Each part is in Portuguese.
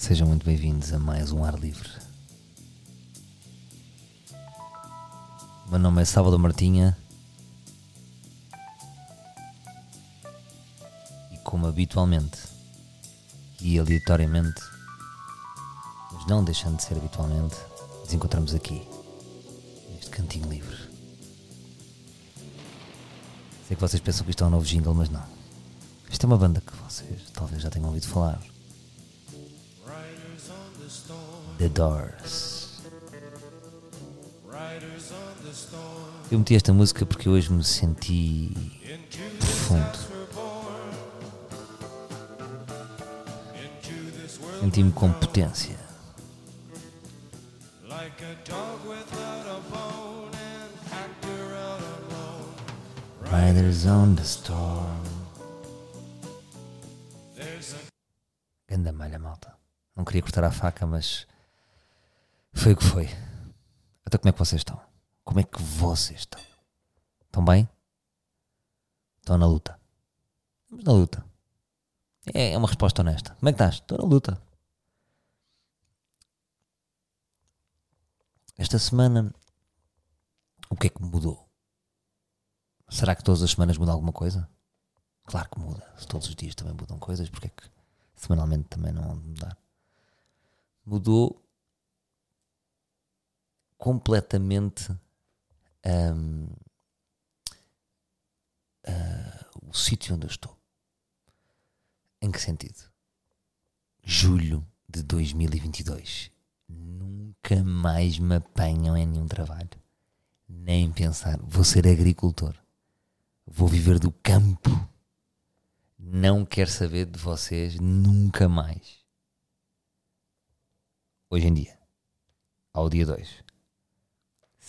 Sejam muito bem-vindos a mais um Ar Livre. Meu nome é Salvador Martinha e, como habitualmente e aleatoriamente, mas não deixando de ser habitualmente, nos encontramos aqui, neste cantinho livre. Sei que vocês pensam que isto é um novo jingle, mas não. Isto é uma banda que vocês talvez já tenham ouvido falar. The Doors. Eu meti esta música porque hoje me senti profundo. Senti-me com potência. Riders on the storm. Ganda malha, malta. Não queria cortar a faca, mas foi o que foi. Até como é que vocês estão? Como é que vocês estão? Estão bem? Estão na luta. Estamos na luta. É, é uma resposta honesta. Como é que estás? Estou na luta. Esta semana, o que é que mudou? Será que todas as semanas muda alguma coisa? Claro que muda. Se todos os dias também mudam coisas, porque é que semanalmente também não vão mudar? Mudou completamente um, uh, o sítio onde eu estou. Em que sentido? Julho de 2022. Nunca mais me apanham em nenhum trabalho. Nem pensar. Vou ser agricultor. Vou viver do campo. Não quero saber de vocês nunca mais. Hoje em dia, ao dia 2,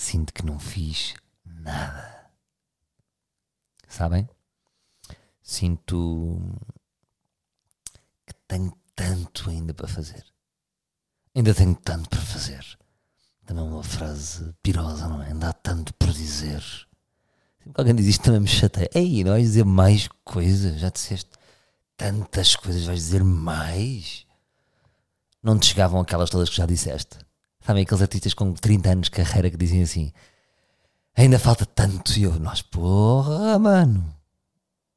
sinto que não fiz nada. Sabem? Sinto que tenho tanto ainda para fazer. Ainda tenho tanto para fazer. Também uma frase pirosa, não é? Ainda há tanto por dizer. Sempre que alguém diz isto também me chateia. Ei, não vais dizer mais coisas? Já disseste tantas coisas, vais dizer mais? Não te chegavam aquelas todas que já disseste? Sabem aqueles artistas com 30 anos de carreira que dizem assim: ainda falta tanto. E eu, nós, porra, mano,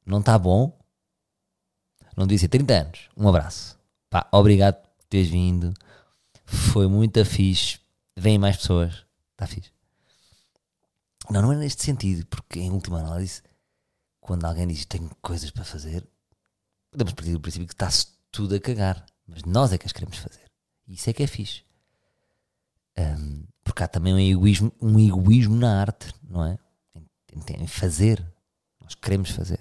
não está bom? Não disse 30 anos. Um abraço. Pá, obrigado por teres vindo. Foi muito fixe. Vêm mais pessoas. Está fixe. Não, não é neste sentido, porque em última análise, quando alguém diz tenho coisas para fazer, podemos partir do princípio que está-se tudo a cagar. Mas nós é que as queremos fazer. Isso é que é fixe. Um, porque há também um egoísmo, um egoísmo na arte, não é? Em, em fazer. Nós queremos fazer.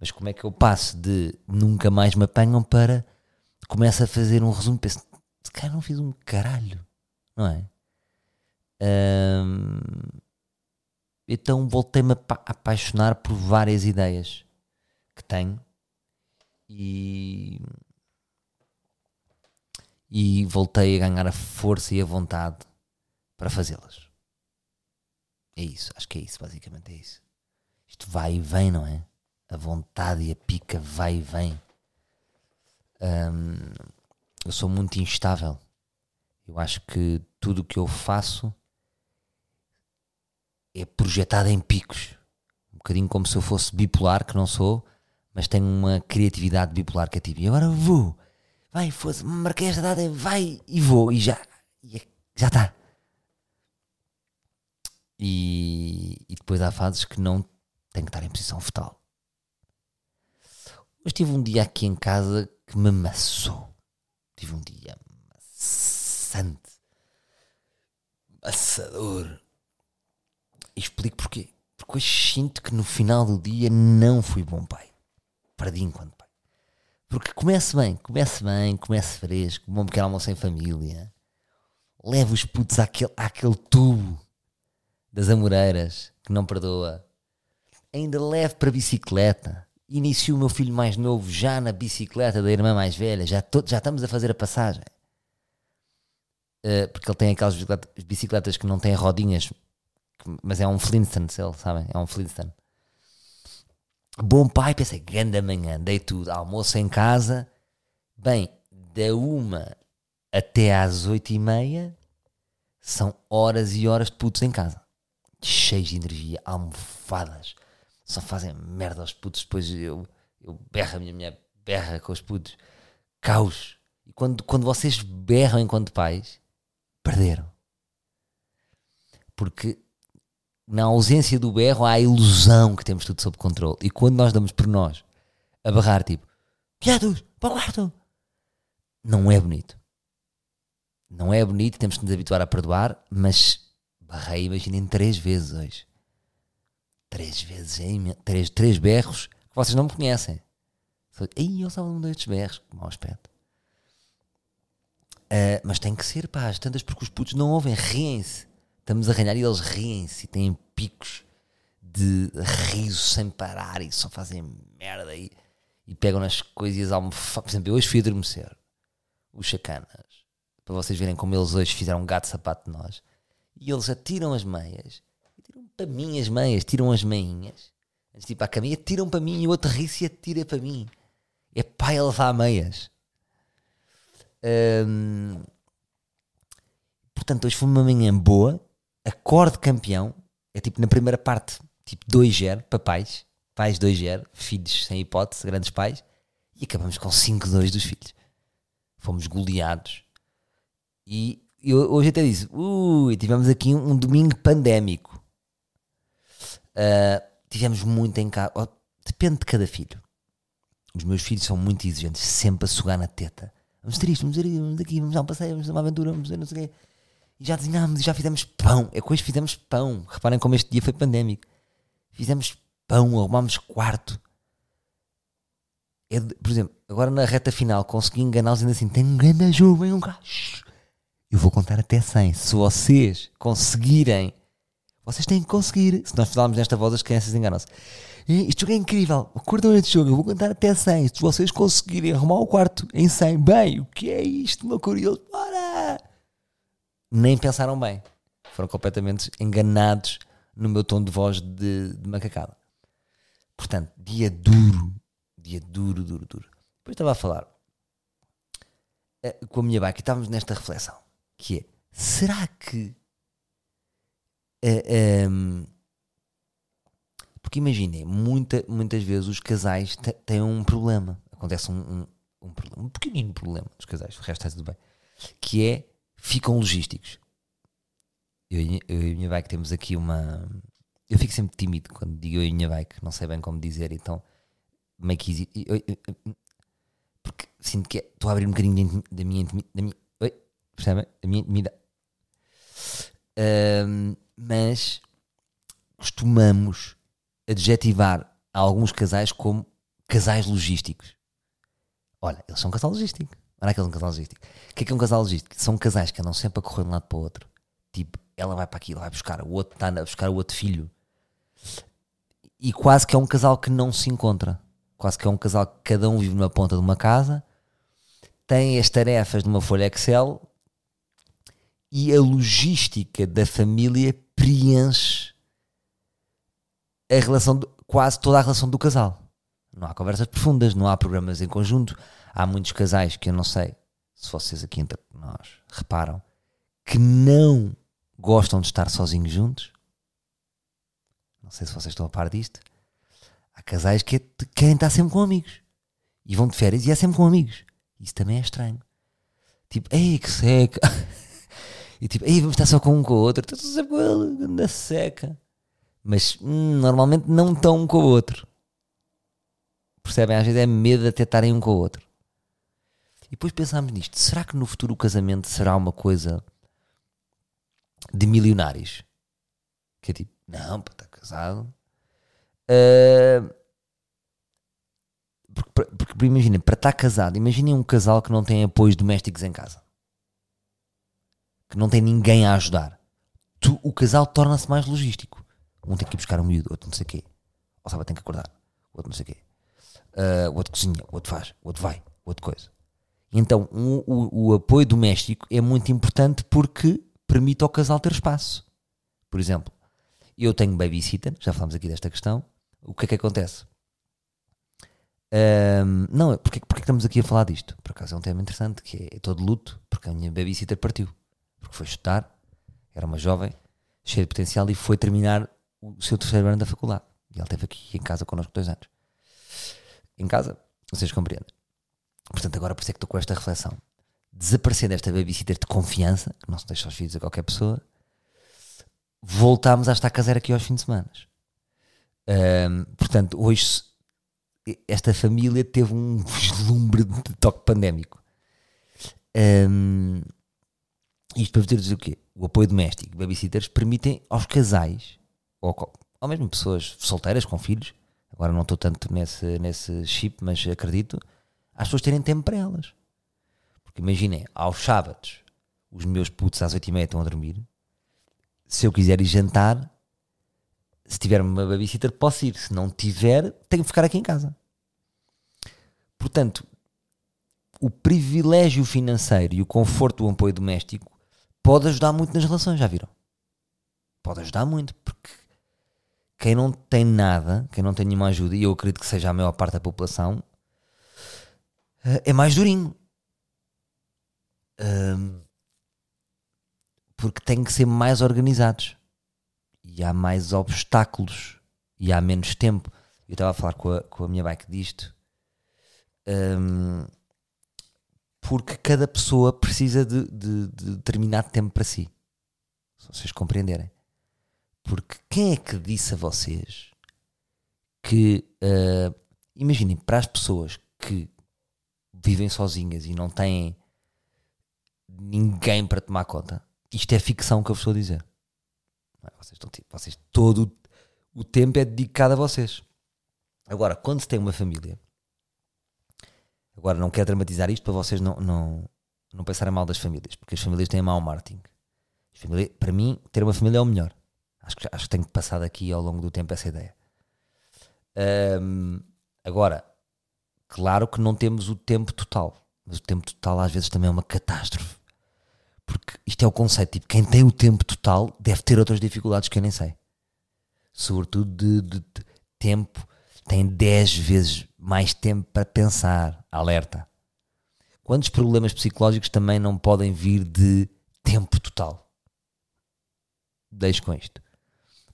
Mas como é que eu passo de nunca mais me apanham para começo a fazer um resumo? Penso, se calhar não fiz um caralho, não é? Um, então voltei-me a apaixonar por várias ideias que tenho e e voltei a ganhar a força e a vontade para fazê-las. É isso, acho que é isso, basicamente é isso. Isto vai e vem, não é? A vontade e a pica vai e vem. Um, eu sou muito instável. Eu acho que tudo o que eu faço é projetado em picos. Um bocadinho como se eu fosse bipolar, que não sou, mas tenho uma criatividade bipolar que é e agora vou vai, fosse, marquei esta data, vai e vou, e já, e é, já está. E, e, depois há fases que não tenho que estar em posição fetal. Hoje tive um dia aqui em casa que me amassou. Tive um dia amassante, amassador. E explico porquê. Porque hoje sinto que no final do dia não fui bom pai. Perdi enquanto porque comece bem, comece bem, comece fresco, bom pequeno almoço em família. Leve os putos àquele, àquele tubo das amoreiras que não perdoa. Ainda leve para a bicicleta. Inicio o meu filho mais novo já na bicicleta da irmã mais velha. Já, to, já estamos a fazer a passagem. Uh, porque ele tem aquelas bicicletas, que não têm rodinhas, mas é um Flintstone, sabem? É um Flintstone. Bom pai, pensei, grande manhã, dei tudo, almoço em casa. Bem, da uma até às oito e meia são horas e horas de putos em casa. Cheios de energia, almofadas. Só fazem merda aos putos. Depois eu, eu berro, a minha mulher berra com os putos. Caos. E quando, quando vocês berram enquanto pais, perderam. Porque na ausência do berro há a ilusão que temos tudo sob controle. E quando nós damos por nós a barrar, tipo, piados, para o quarto, não é bonito. Não é bonito, temos que nos habituar a perdoar, mas barrei, imaginem, três vezes hoje. Três vezes, hein? três, três berros que vocês não me conhecem. Aí eu estava um destes berros, que mau aspecto. Uh, mas tem que ser, pá, as tantas, porque os putos não ouvem, riem-se. Estamos a ganhar e eles riem-se e têm picos de riso sem parar e só fazem merda e, e pegam nas coisas almofadas. Por exemplo, eu hoje fui adormecer os chacanas para vocês verem como eles hoje fizeram um gato sapato de nós. E eles atiram as meias, e tiram para mim as meias, tiram as meinhas, antes de ir para a caminha, tiram para mim e o outro ri-se e atira para mim. É pai a levar meias. Portanto, hoje foi uma manhã boa, acorde campeão, é tipo na primeira parte, tipo 2-0 para pais, pais 2-0, filhos sem hipótese, grandes pais, e acabamos com 5-2 dos filhos. Fomos goleados e eu hoje até disse: ui, tivemos aqui um, um domingo pandémico. Uh, tivemos muito em casa. Oh, depende de cada filho. Os meus filhos são muito exigentes, sempre a sugar na teta. Vamos ter isto, vamos ter isto, vamos daqui, vamos dar um passeio, vamos dar uma aventura, vamos ver não sei o quê. E já desenhámos já fizemos pão. É que hoje fizemos pão. Reparem como este dia foi pandémico. Fizemos pão, arrumámos quarto. É por exemplo, agora na reta final consegui enganá-los ainda assim. Tem um grande jogo, vem um gajo. Eu vou contar até 100. Se vocês conseguirem, vocês têm que conseguir. Se nós falarmos nesta voz, as crianças enganam-se. Este jogo é incrível. Acordam este jogo. Eu vou contar até 100. Se vocês conseguirem arrumar o quarto em 100, bem, o que é isto, meu curioso? Bora! Nem pensaram bem. Foram completamente enganados no meu tom de voz de, de macacada. Portanto, dia duro. Dia duro, duro, duro. Depois estava a falar uh, com a minha bike e estávamos nesta reflexão que é, será que uh, eh, um, ehm, porque imaginem, muita, muitas vezes os casais têm um problema. Acontece um, um, um, problema, um pequenino problema dos casais, o resto está tudo bem. Que é, ficam logísticos. Eu, eu e a minha bike temos aqui uma. Eu fico sempre tímido quando digo eu e a minha bike, não sei bem como dizer, então meio que. Porque sinto que é, estou a abrir um bocadinho da minha intimidade Percebem? A minha intimidade. Um, mas costumamos adjetivar alguns casais como casais logísticos. Olha, eles são um casal logístico. Olha aquele um casal logístico. O que é que é um casal logístico? São casais que andam sempre a correr de um lado para o outro. Tipo, ela vai para aqui, ela vai buscar, o outro está a buscar o outro filho. E quase que é um casal que não se encontra. Quase que é um casal que cada um vive numa ponta de uma casa, tem as tarefas numa folha Excel e a logística da família preenche a relação, de, quase toda a relação do casal. Não há conversas profundas, não há programas em conjunto. Há muitos casais que eu não sei se vocês aqui entre nós reparam que não gostam de estar sozinhos juntos. Não sei se vocês estão a par disto. Há casais que querem estar sempre com amigos e vão de férias e é sempre com amigos. Isso também é estranho. Tipo, ei, que seca. E tipo, aí vamos estar só com um com o outro. Estou sempre com ele, na seca. Mas hum, normalmente não estão um com o outro. Percebem? Às vezes é medo de até estarem um com o outro. E depois pensámos nisto. Será que no futuro o casamento será uma coisa de milionários? Que é tipo, não, para estar casado. Uh, porque, porque, porque imaginem, para estar casado, imaginem um casal que não tem apoios domésticos em casa que não tem ninguém a ajudar, tu, o casal torna-se mais logístico. Um tem que ir buscar um miúdo, outro não sei o quê. Ou sabe, tem que acordar, outro não sei o quê. Uh, o outro cozinha, o outro faz, o outro vai, o outro coisa. Então, o, o apoio doméstico é muito importante porque permite ao casal ter espaço. Por exemplo, eu tenho babysitter, já falamos aqui desta questão. O que é que acontece? Um, não, porque, porque estamos aqui a falar disto? Por acaso é um tema interessante, que é, é todo luto, porque a minha babysitter partiu. Porque foi estudar, era uma jovem, cheia de potencial, e foi terminar o seu terceiro ano da faculdade. E ela esteve aqui em casa connosco dois anos. Em casa, vocês compreendem. Portanto, agora por isso é que estou com esta reflexão. Desaparecendo esta babysitter de confiança, que não se deixa os filhos a qualquer pessoa, voltámos a estar caseira aqui aos fins de semana. Um, portanto, hoje esta família teve um vislumbre de toque pandémico. Um, isto para vos dizer o quê? O apoio doméstico, babysitters, permitem aos casais, ou, ou mesmo pessoas solteiras com filhos, agora não estou tanto nesse, nesse chip, mas acredito, às pessoas terem tempo para elas. Porque imaginem, aos sábados, os meus putos às oito e meia estão a dormir, se eu quiser ir jantar, se tiver uma babysitter, posso ir. Se não tiver, tenho que ficar aqui em casa. Portanto, o privilégio financeiro e o conforto do apoio doméstico pode ajudar muito nas relações, já viram? Pode ajudar muito, porque quem não tem nada, quem não tem nenhuma ajuda, e eu acredito que seja a maior parte da população, eh, é mais durinho. porque tem que ser mais organizados e há mais obstáculos e há menos tempo. Eu estava a falar com a, com a minha bike disto porque cada pessoa precisa de, de, de, determinado tempo para si. Se vocês compreenderem. Porque quem é que disse a vocês que, uh, imaginem, para as pessoas que vivem sozinhas e não têm ninguém para tomar conta, isto é ficção que eu vos estou a dizer. Vocês, estão, tipo, vocês todo o tempo é dedicado a vocês. Agora, quando se tem uma família, agora não quero dramatizar isto para vocês não, não, não pensarem mal das famílias, porque as famílias têm mau marketing. Família, para mim, ter uma família é o melhor. Acho que, acho que tenho passado aqui ao longo do tempo essa ideia. Um, agora, claro que não temos o tempo total, mas o tempo total às vezes também é uma catástrofe. Porque isto é o conceito, tipo, quem tem o tempo total deve ter outras dificuldades que eu nem sei. Sobretudo de, de, de tempo, tem 10 vezes mais tempo para pensar. Alerta. Quantos problemas psicológicos também não podem vir de tempo total? Deixo com isto.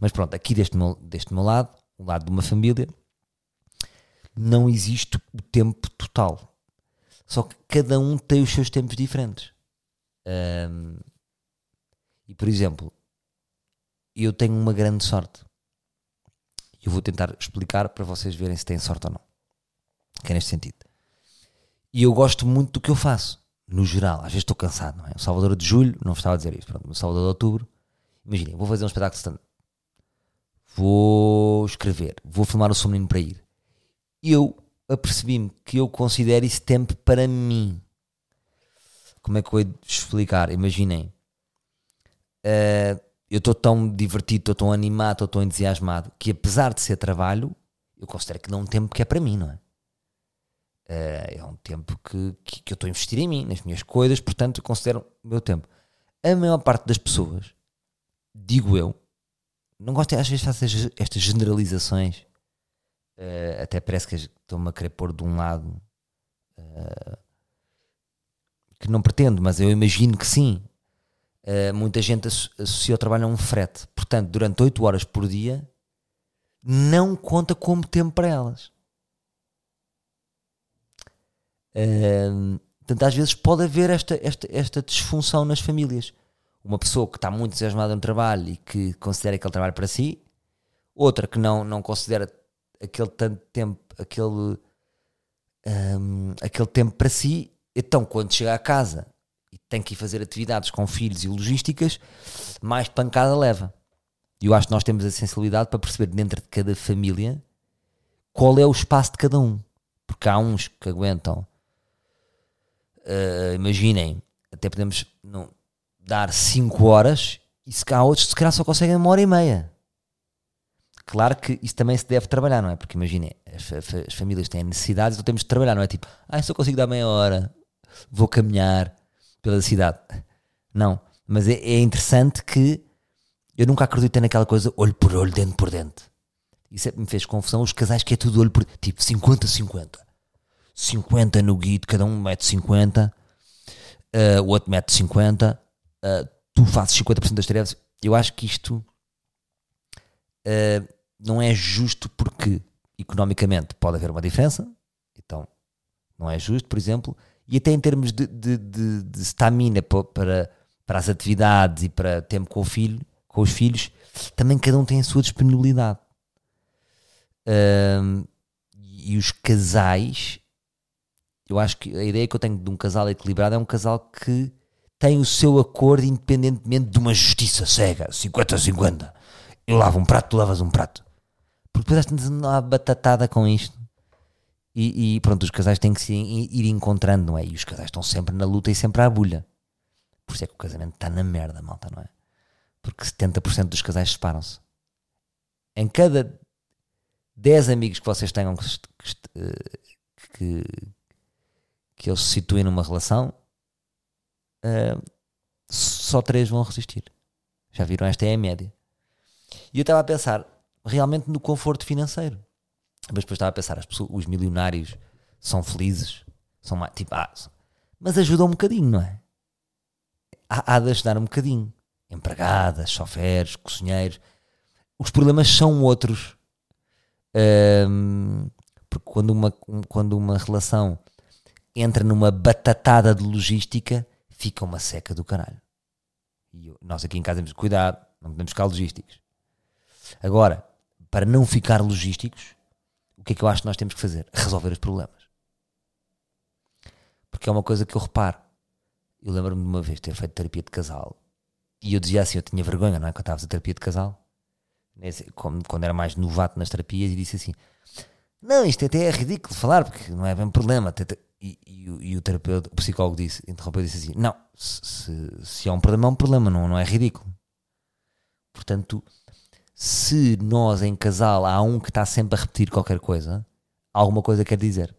Mas pronto, aqui deste meu, deste meu lado, o lado de uma família, não existe o tempo total. Só que cada um tem os seus tempos diferentes. Um, e por exemplo, eu tenho uma grande sorte. Eu vou tentar explicar para vocês verem se têm sorte ou não. Que é neste sentido. E eu gosto muito do que eu faço, no geral. Às vezes estou cansado, não é? O Salvador de Julho, não estava a dizer isso. Pronto, o Salvador de Outubro, imaginem, vou fazer um espetáculo de stand Vou escrever, vou filmar o Som para ir. Eu apercebi-me que eu considero esse tempo para mim como é que eu vou explicar? Imaginem, uh, eu estou tão divertido, estou tão animado, estou tão entusiasmado que apesar de ser trabalho, eu considero que não um tempo que é para mim, não é? Uh, é um tempo que, que, que eu estou a investir em mim, nas minhas coisas, portanto eu considero o meu tempo. A maior parte das pessoas, digo eu, não gosto, às vezes faço estas generalizações, uh, até parece que estou-me a querer pôr de um lado uh, que não pretendo, mas eu imagino que sim. Uh, muita gente associa o trabalho a um frete. Portanto, durante 8 horas por dia, não conta como tempo para elas. Uh, portanto, às vezes pode haver esta, esta, esta disfunção nas famílias. Uma pessoa que está muito entusiasmada no trabalho e que considera aquele trabalho para si, outra que não, não considera aquele tanto tempo, aquele, um, aquele tempo para si então, quando chega a casa e tem que ir fazer atividades com filhos e logísticas, mais pancada leva. E eu acho que nós temos a sensibilidade para perceber dentro de cada família qual é o espaço de cada um. Porque há uns que aguentam, uh, imaginem, até podemos não, dar 5 horas e se há outros que se calhar só conseguem uma hora e meia. Claro que isso também se deve trabalhar, não é? Porque imaginem, as, as, famílias têm necessidades, então temos de trabalhar, não é? Tipo, ah, só consigo dar meia hora, vou caminhar pela cidade. Não. Mas é, é interessante que eu nunca acreditei naquela coisa olho por olho, dente por dente. e sempre me fez confusão os casais que é tudo olho por tipo 50-50. 50 no guido, cada um mete 50, uh, o outro mete 50, uh, tu fazes 50% das tarefas. Eu acho que isto uh, não é justo porque economicamente pode haver uma diferença, então não é justo, por exemplo, e até em termos de, de, de, de stamina para, para as atividades e para tempo com o filho, com os filhos, também cada um tem a sua disponibilidade. Um, e os casais, eu acho que a ideia que eu tenho de um casal equilibrado é um casal que tem o seu acordo independentemente de uma justiça cega, 50-50. Eu lavo um prato, tu lavas um prato. Porque depois estás uma batatada com isto. E, e, pronto, os casais têm que se ir encontrando, não é? E os casais estão sempre na luta e sempre à bulha. Por isso é que o casamento está na merda, malta, não é? Porque 70% dos casais separam-se. Em cada 10 amigos que vocês tenham que, que, que eles se situem numa relação, uh, só 3 vão resistir. Já viram? Esta é a média. E eu estava a pensar realmente no conforto financeiro. Mas depois estava a pensar, as pessoas, os milionários são felizes, são mais, tipo, ah, mas ajudam um bocadinho, não é? Há, há de ajudar um bocadinho. Empregadas, choferes, cozinheiros. Os problemas são outros. Um, porque quando uma, quando uma relação entra numa batatada de logística, fica uma seca do caralho. E eu, nós aqui em casa temos cuidado, não podemos ficar logísticos. Agora, para não ficar logísticos, o que é que eu acho que nós temos que fazer? Resolver os problemas. Porque é uma coisa que eu reparo. Eu lembro-me de uma vez ter feito terapia de casal e eu dizia assim: eu tinha vergonha, não é? Quando estava a terapia de casal, quando era mais novato nas terapias, e disse assim: Não, isto até é ridículo falar, porque não é bem problema. E, e, e o terapeuta, o psicólogo disse, interrompeu e disse assim: Não, se, se é um problema, é um problema, não, não é ridículo. Portanto, se nós em casal há um que está sempre a repetir qualquer coisa, alguma coisa quer dizer.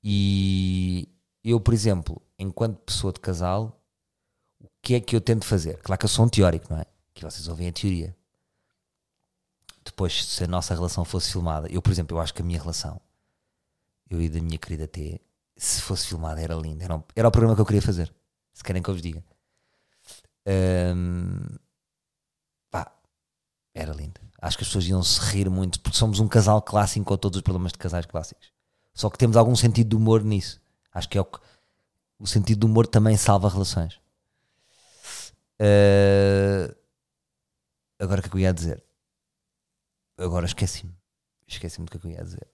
E eu, por exemplo, enquanto pessoa de casal, o que é que eu tento fazer? Claro que eu sou um teórico, não é? Que vocês ouvem a teoria. Depois, se a nossa relação fosse filmada, eu, por exemplo, eu acho que a minha relação, eu e da minha querida T, se fosse filmada era linda. Era, era o programa que eu queria fazer. Se querem que eu vos diga. Um, era lindo. Acho que as pessoas iam se rir muito, porque somos um casal clássico com todos os problemas de casais clássicos. Só que temos algum sentido de humor nisso. Acho que é o que. O sentido do humor também salva relações. Uh, agora o que é que eu ia dizer? Agora esqueci-me. Esqueci-me do que é que eu ia dizer.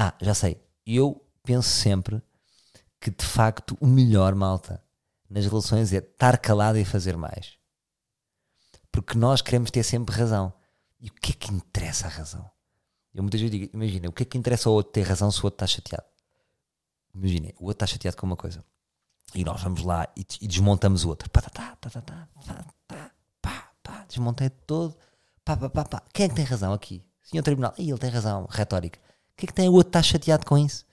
Ah, já sei. Eu penso sempre que de facto o melhor, malta, nas relações é estar calado e fazer mais. Porque nós queremos ter sempre razão. E o que é que interessa a razão? Eu muitas vezes digo, imagina, o que é que interessa ao outro ter razão se o outro está chateado? Imagina, o outro está chateado com uma coisa. E nós vamos lá e, e desmontamos o outro. Pá, tá, tá, tá, tá, tá, tá, pá, pá, desmontei todo. Pá, pá, pá, pá. Quem é que tem razão aqui? Senhor Tribunal. E ele tem razão, retórica. Que é que tem o outro está chateado com isso?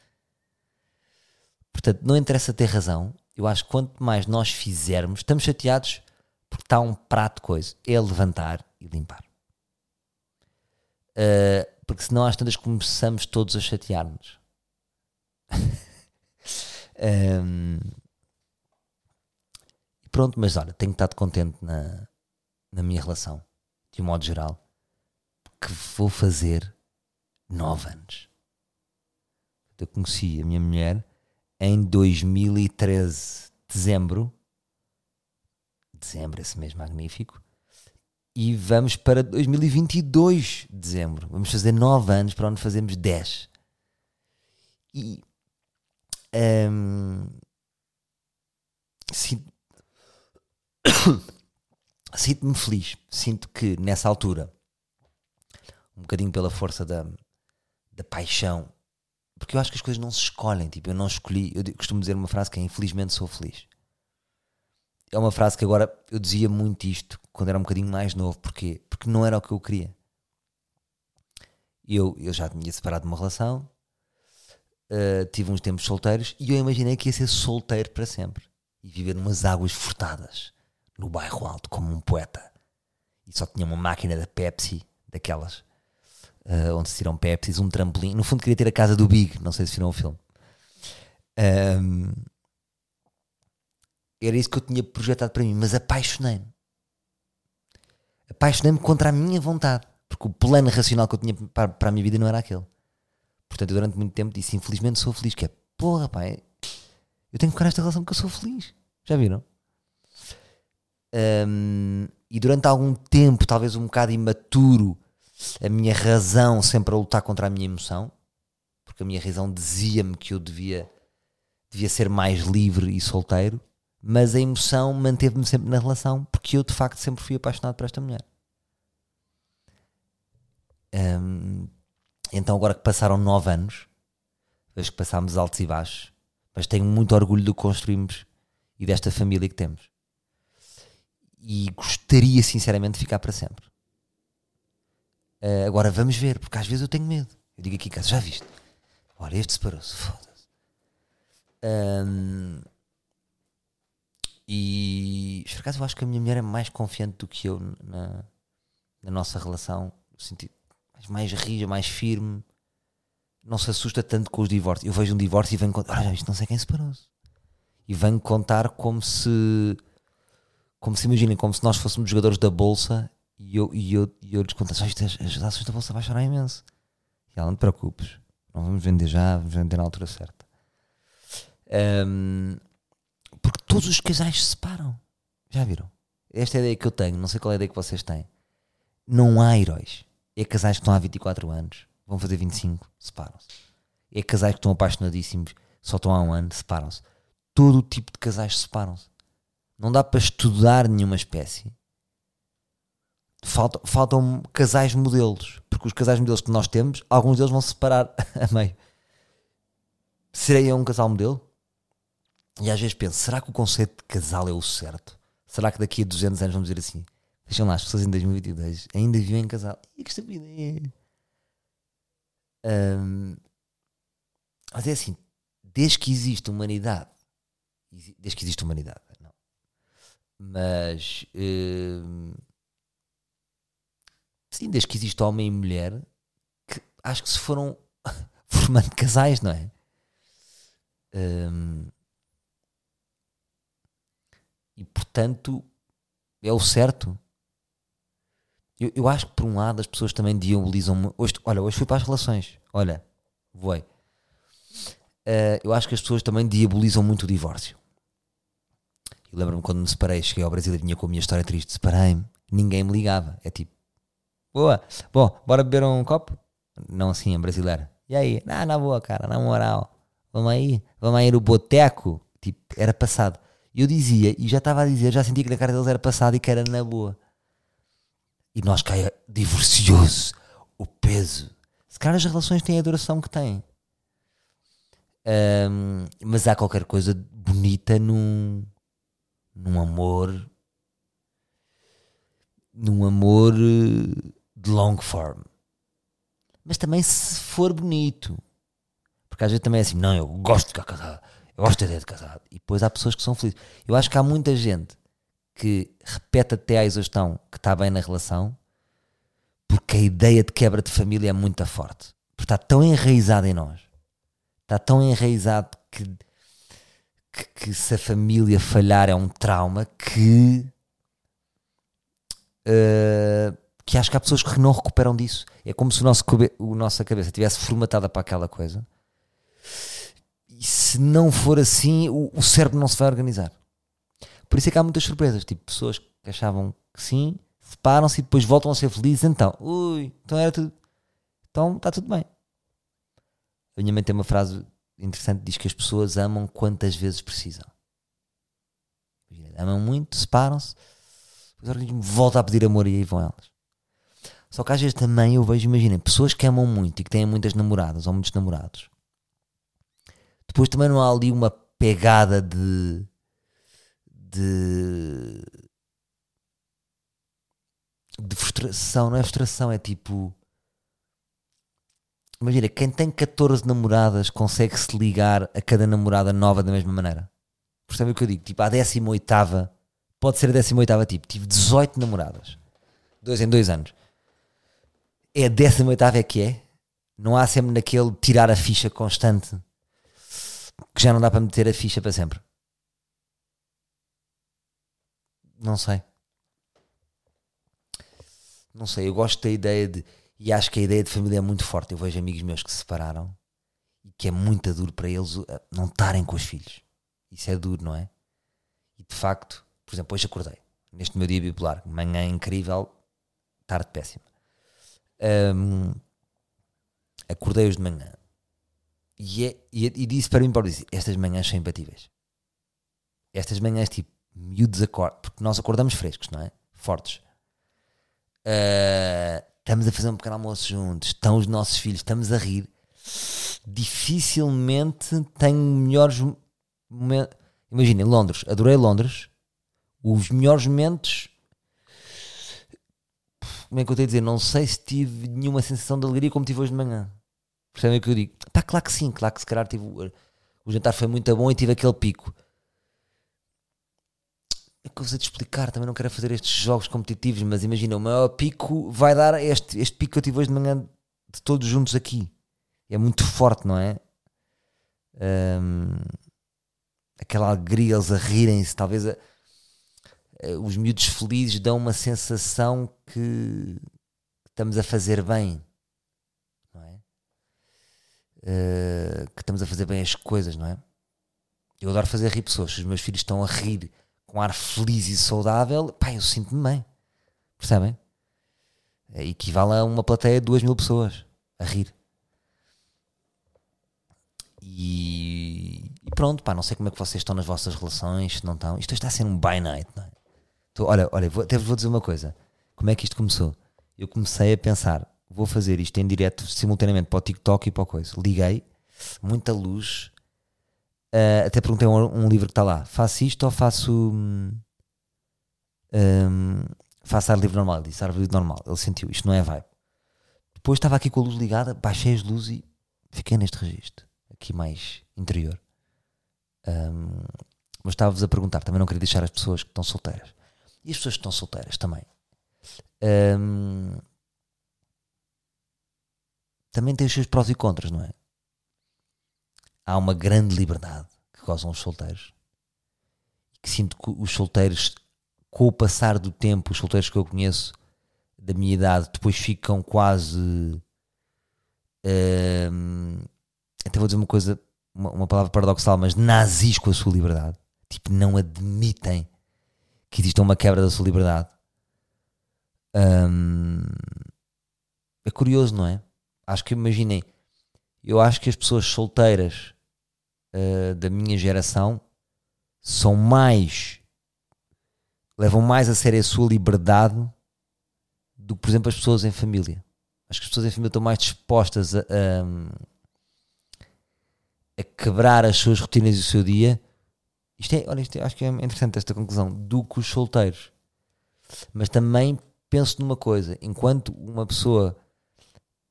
Portanto, não interessa ter razão. Eu acho que quanto mais nós fizermos, estamos chateados porque está um prato de coisa. É levantar e limpar. Uh, porque senão às tantas começamos todos a chatear-nos. um, pronto, mas olha, tenho estado contente na, na minha relação, de um modo geral, que vou fazer nove anos. Eu conheci a minha mulher em 2013, dezembro, dezembro, esse mês magnífico. E vamos para 2022, dezembro. Vamos fazer 9 anos para onde fazemos 10. E. Um, sinto, sinto-me feliz. Sinto que nessa altura, um bocadinho pela força da, da paixão, porque eu acho que as coisas não se escolhem. Tipo, eu não escolhi. Eu costumo dizer uma frase que é: infelizmente sou feliz é uma frase que agora eu dizia muito isto quando era um bocadinho mais novo. Porquê? Porque não era o que eu queria. Eu, eu já tinha separado uma relação, uh, tive uns tempos solteiros e eu imaginei que ia ser solteiro para sempre e viver numas águas furtadas no bairro alto como um poeta. E só tinha uma máquina da Pepsi daquelas, uh, onde se tiram Pepsis, um trampolim. No fundo, queria ter a casa do Big, não sei se viram o filme. Um, era isso que eu tinha projetado para mim, mas apaixonei-me. Apaixonei-me contra a minha vontade, porque o plano racional que eu tinha para, para a minha vida não era aquele. Portanto, eu durante muito tempo disse: infelizmente sou feliz, que é porra, pá, eu tenho que ficar nesta relação porque eu sou feliz. Já viram? Um, e durante algum tempo, talvez um bocado imaturo, a minha razão sempre a lutar contra a minha emoção, porque a minha razão dizia-me que eu devia, devia ser mais livre e solteiro, mas a emoção manteve-me sempre na relação, porque eu de facto sempre fui apaixonado por esta mulher. Então, agora que passaram nove anos, vejo que passámos altos e baixos, mas tenho muito orgulho do que construímos e desta família que temos e gostaria sinceramente de ficar para sempre. Uh, agora vamos ver, porque às vezes eu tenho medo. Eu digo aqui em casa, já viste? Olha, este separou-se, foda-se. Um, e por acaso eu acho que a minha mulher é mais confiante do que eu na, na nossa relação, no sentido mais rija, mais firme, não se assusta tanto com os divórcios. Eu vejo um divórcio e venho contar, olha, isto não sei quem separou-se. E venho contar como se como se imaginem, como se nós fôssemos jogadores da bolsa e eu, e eu, e eu lhes as, as ações da bolsa baixaram imenso. E ela, não te preocupes, não vamos vender já, vamos vender na altura certa. Um, porque todos os casais se separam. Já viram? Esta é a ideia que eu tenho, não sei qual é a ideia que vocês têm. Não há heróis. É casais que estão há 24 anos, vão fazer 25, separam-se. É casais que estão apaixonadíssimos, só estão há um ano, separam-se. Todo o tipo de casais separam-se. Não dá para estudar nenhuma espécie. Faltam, faltam casais modelos. Porque os casais modelos que nós temos, alguns deles vão se separar a meio. Serei eu um casal modelo? E às vezes penso, será que o conceito de casal é o certo? Será que daqui a 200 anos vamos dizer assim? Vejam lá, as pessoas em 2022 ainda vivem em casal. E que estupidez! Um, mas é assim, desde que existe humanidade, desde que existe humanidade, mas uh, sim, desde que existe homem e mulher, que acho que se foram formando casais, não é? Um, e portanto é o certo. Eu, eu, acho que por um lado as pessoas também diabolizam. Hoje, olha, hoje fui para as relações. Olha, voei. Uh, eu acho que as pessoas também diabolizam muito o divórcio. Eu lembro-me quando me separei, cheguei ao Brasil e vinha com a minha história triste, separei-me, ninguém me ligava. É tipo, boa, bom, bora beber um copo? Não assim, brasileiro. E aí? Ah, na boa, cara, na moral. Vamos aí, vamos aí no boteco. Tipo, era passado. E eu dizia, e já estava a dizer, já sentia que na cara deles era passado e que era na boa. E nós caia divorcioso, o peso. Se calhar as relações têm a duração que têm. Um, mas há qualquer coisa bonita num, num amor num amor eh, de long form. Mas também se for bonito. Porque às vezes também é assim não, eu gosto de ficar casado eu gosto de ter de casado. E depois há pessoas que são felizes. Eu acho que há muita gente que repete até à exaustão que está bem na relação porque a ideia de quebra de família é muito forte. Porque está tão enraizada em nós. Está tão enraizado que que, que, se a família falhar é um trauma que uh, que acho que há pessoas que não recuperam disso. É como se o nosso, o nossa cabeça tivesse formatada para aquela coisa. E se não for assim, o, o cérebro não se vai organizar. Por isso é que há muitas surpresas, tipo pessoas que achavam que sim, separam-se e depois voltam a ser felizes. Então, ui, então era tudo. Então está tudo bem. A minha mãe tem uma frase interessante diz que as pessoas amam quantas vezes precisam. Amam muito, separam-se, depois o organismo volta a pedir amor e aí vão elas. Só que às vezes também eu vejo, imaginem, pessoas que amam muito e que têm muitas namoradas ou muitos namorados. Depois também não há ali uma pegada de. de. de frustração, não é frustração, é tipo Imagina, quem tem 14 namoradas consegue se ligar a cada namorada nova da mesma maneira. Percebe o que eu digo? Tipo, a 18 pode ser a 18 tipo, tive 18 namoradas. Dois em dois anos. É a 18 é que é. Não há sempre naquele tirar a ficha constante que já não dá para meter a ficha para sempre. Não sei. Não sei, eu gosto da ideia de. E acho que a ideia de família é muito forte. Eu vejo amigos meus que se separaram e que é muito duro para eles uh, não estarem com os filhos. Isso é duro, não é? E de facto, por exemplo, hoje acordei. Neste meu dia bipolar. Manhã incrível, tarde péssima. Um, acordei hoje de manhã e, é, e, e, disse para mim para dizer, estas manhãs são imbatíveis. Estas manhãs, tipo, miúdos acordam, porque nós acordamos frescos, não é? Fortes. Uh, estamos a fazer um pequeno almoço juntos, estão os nossos filhos, estamos a rir. Dificilmente tenho melhores momentos. Imaginem, Londres, adorei Londres. Os melhores momentos. Como é que eu tenho a dizer? Não sei se tive nenhuma sensação de alegria como tive hoje de manhã. Percebem o que eu digo? Pá, claro que sim, claro que se calhar tive. O jantar foi muito bom e tive aquele pico é coisa de explicar, também não quero fazer estes jogos competitivos, mas imagina, o maior pico vai dar este, este pico que eu tive hoje de manhã de todos juntos aqui. É muito forte, não é? Um, aquela alegria, eles a rirem-se, talvez a, os miúdos felizes dão uma sensação que estamos a fazer bem, não é? Uh, que estamos a fazer bem as coisas, não é? Eu adoro fazer rir pessoas, se os meus filhos estão a rir com ar feliz e saudável, pá, eu sinto-me bem. Percebem? É, equivale a uma plateia de duas mil pessoas a rir. E, e, pronto, pá, não sei como é que vocês estão nas vossas relações, se não estão. Isto está a ser um by night, não é? Então, olha, olha, vou, até vou dizer uma coisa. Como é que isto começou? Eu comecei a pensar, vou fazer isto em direto simultaneamente para o TikTok e para o coisa. Liguei, muita luz, Uh, até perguntei um, um, livro que está lá: faço isto ou faço. Um, um, faço ar livre normal? Ele disse ar livre normal. Ele sentiu, isto não é vibe. Depois estava aqui com a luz ligada, baixei as luzes e fiquei neste registro, aqui mais interior. Um, mas estava-vos a perguntar, também não queria deixar as pessoas que estão solteiras. E as pessoas que estão solteiras também. Um, também tem os seus prós e contras, não é? há uma grande liberdade que gozam os solteiros. Que sinto que os solteiros, com o passar do tempo, os solteiros que eu conheço da minha idade, depois ficam quase. Hum, até vou dizer uma coisa, uma, uma, palavra paradoxal, mas nazis com a sua liberdade. Tipo, não admitem que exista uma quebra da sua liberdade. Hum, é curioso, não é? Acho que imaginem, eu acho que as pessoas solteiras uh, da minha geração são mais levam mais a sério a sua liberdade do que, por exemplo, as pessoas em família. Acho que as pessoas em família estão mais dispostas a, a, a quebrar as suas rotinas e o seu dia. Isto é, olha, isto é, acho que é interessante esta conclusão, do que os solteiros. Mas também penso numa coisa: enquanto uma pessoa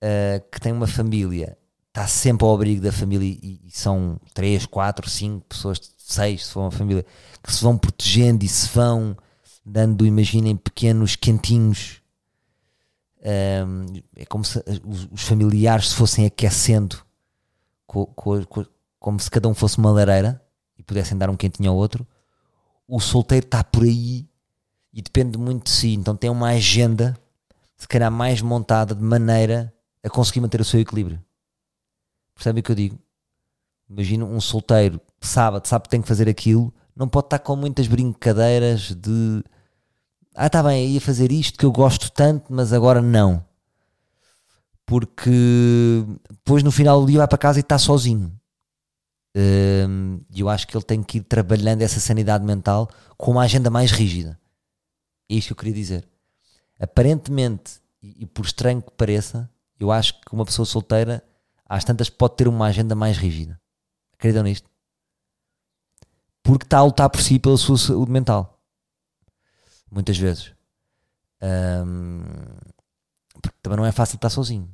uh, que tem uma família está sempre ao abrigo da família e, e são 3, 4, 5 pessoas, 6 se for uma família, que se vão protegendo e se vão dando, imaginem, pequenos quentinhos. Um, é como se os, os, familiares se fossem aquecendo, co, co, co, como se cada um fosse uma lareira e pudessem dar um quentinho ao outro. O solteiro está por aí e depende muito de si, então tem uma agenda, se calhar mais montada de maneira a conseguir manter o seu equilíbrio. Percebe o que eu digo? Imagina um solteiro, sábado, sabe que tem que fazer aquilo, não pode estar com muitas brincadeiras de ah, tá bem, ia fazer isto que eu gosto tanto, mas agora não. Porque depois no final do dia vai para casa e está sozinho. Hum, e eu acho que ele tem que ir trabalhando essa sanidade mental com uma agenda mais rígida. É isto que eu queria dizer. Aparentemente, e por estranho que pareça, eu acho que uma pessoa solteira às tantas pode ter uma agenda mais rígida. Acreditam nisto? Porque está a lutar por si pela sua saúde mental. Muitas vezes. Um, porque também não é fácil estar sozinho.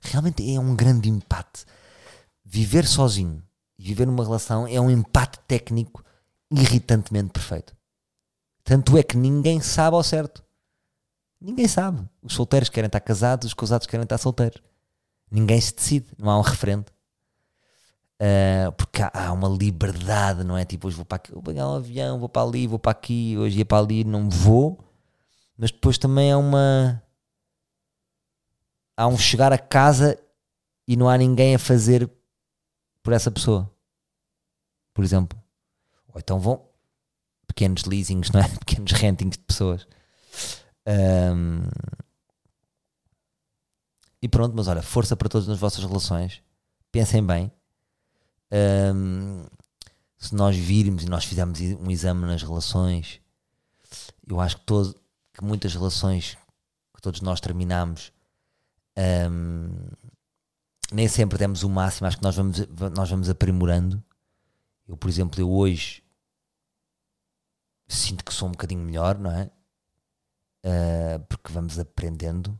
Realmente é um grande empate. Viver sozinho e viver numa relação é um empate técnico irritantemente perfeito. Tanto é que ninguém sabe ao certo. Ninguém sabe. Os solteiros querem estar casados, os casados querem estar solteiros. Ninguém se decide, não há um referente. Uh, porque há, há, uma liberdade, não é? Tipo, hoje vou para aqui, vou pegar um avião, vou para ali, vou para aqui, hoje ia para ali, não vou. Mas depois também há uma. Há um chegar a casa e não há ninguém a fazer por essa pessoa. Por exemplo. Ou então vão pequenos leasings, não é? Pequenos rentings de pessoas. Um, e pronto, mas olha, força para todos nas vossas relações. Pensem bem. Um, se nós virmos e nós fizermos um exame nas relações, eu acho que, todo, que muitas relações que todos nós terminamos um, nem sempre temos o máximo, acho que nós vamos, nós vamos aprimorando. Eu, por exemplo, eu hoje sinto que sou um bocadinho melhor, não é? Uh, porque vamos aprendendo.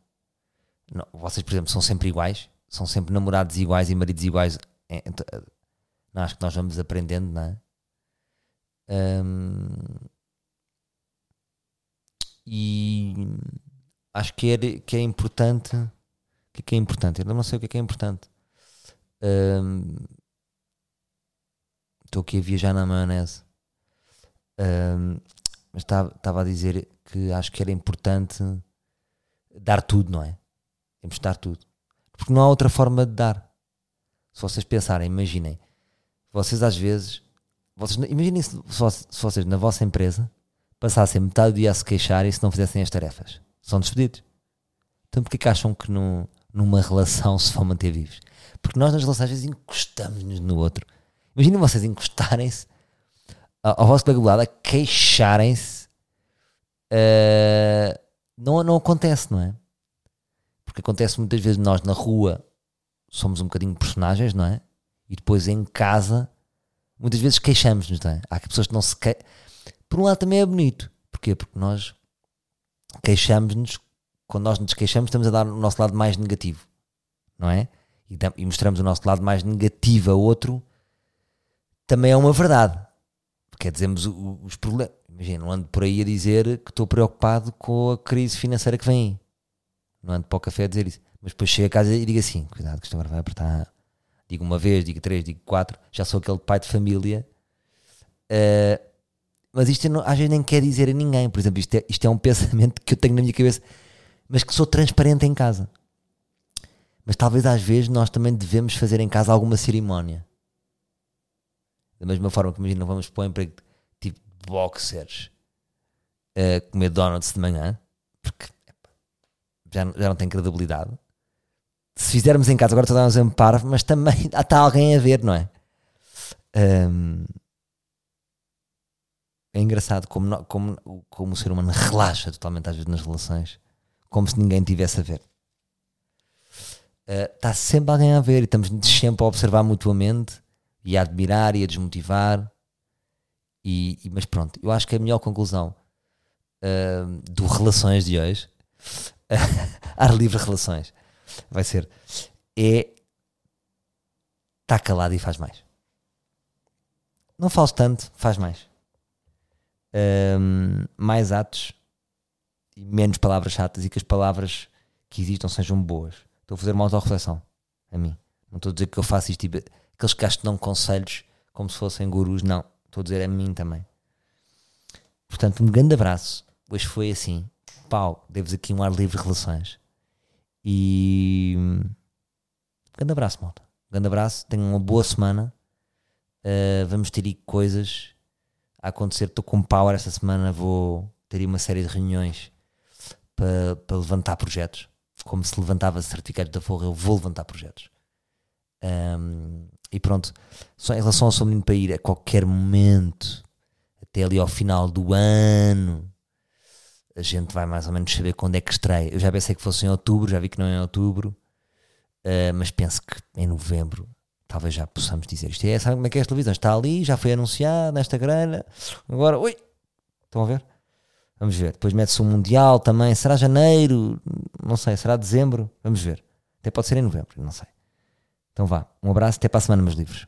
Não, vocês, por exemplo, são sempre iguais, são sempre namorados iguais e maridos iguais. É, não, acho que nós vamos aprendendo, não é? Um, e acho que é, que é importante. Que é, que é importante? Eu não sei o que é, que é importante. Um, estou aqui a viajar na maionese. Um, mas estava a dizer que acho que era importante dar tudo, não é? Temos de dar tudo. Porque não há outra forma de dar. Se vocês pensarem, imaginem, vocês às vezes, vocês, imaginem se, se vocês na vossa empresa passassem metade do dia a se queixar e se não fizessem as tarefas. São despedidos. Então porquê que acham que no, numa relação se vão manter vivos? Porque nós nas relações às vezes encostamos-nos no outro. Imaginem vocês encostarem-se ao vosso colega do lado a queixarem-se, uh, não, não acontece, não é? Porque acontece muitas vezes nós na rua somos um bocadinho personagens, não é? E depois em casa, muitas vezes queixamos-nos, não é? Há pessoas que não se queixam. Por um lado também é bonito. Porquê? Porque nós queixamos-nos, quando nós nos queixamos, estamos a dar o nosso lado mais negativo, não é? E, mostramos o nosso lado mais negativo a outro, também é uma verdade porque é dizemos os problemas. Imagina, não ando por aí a dizer que estou preocupado com a crise financeira que vem. Não ando para o café a dizer isso. Mas depois chego a casa e digo assim: cuidado, que isto agora vai apertar. Digo uma vez, digo três, digo quatro. Já sou aquele pai de família. Uh, mas isto não, às vezes nem quer dizer a ninguém. Por exemplo, isto é, isto é um pensamento que eu tenho na minha cabeça, mas que sou transparente em casa. Mas talvez às vezes nós também devemos fazer em casa alguma cerimónia. Da mesma forma que imagina, vamos para o emprego tipo boxers a comer donuts de manhã, porque já, já não tem credibilidade. Se fizermos em casa, agora estou a dar um exemplo parvo, mas também está alguém a ver, não é? Um, é engraçado como, como, como o ser humano relaxa totalmente às vezes nas relações, como se ninguém tivesse a ver. Uh, está sempre alguém a ver e estamos sempre a observar mutuamente e a admirar e a desmotivar. E, e, mas pronto, eu acho que a melhor conclusão uh, do Relações de hoje, ar livre relações, vai ser: é está calado e faz mais. Não fales tanto, faz mais. Um, mais atos e menos palavras chatas e que as palavras que existam sejam boas. Estou a fazer uma autorreflexão a mim. Não estou a dizer que eu faço isto e aqueles que dão conselhos como se fossem gurus, não. Estou a dizer a mim também. Portanto, um grande abraço. Hoje foi assim. Pau, deves aqui um ar livre de relações. E. Um grande abraço, malta. Um grande abraço. Tenham uma boa semana. Uh, vamos ter aí coisas a acontecer. Estou com power esta semana. Vou ter aí uma série de reuniões para, para levantar projetos. Como se levantava certificados da Forra, eu vou levantar projetos. Um, e pronto, só em relação ao São Menino para ir a qualquer momento, até ali ao final do ano, a gente vai mais ou menos saber quando é que estreia. Eu já pensei que fosse em outubro, já vi que não é em outubro, uh, mas penso que em novembro talvez já possamos dizer isto. É, sabe como é que é a televisão? Está ali, já foi anunciado nesta grana. Agora, oi, estão a ver? Vamos ver. Depois mete-se um Mundial também. Será janeiro? Não sei. Será dezembro? Vamos ver. Até pode ser em novembro, não sei. Então vá, um abraço, até para a semana, meus livros.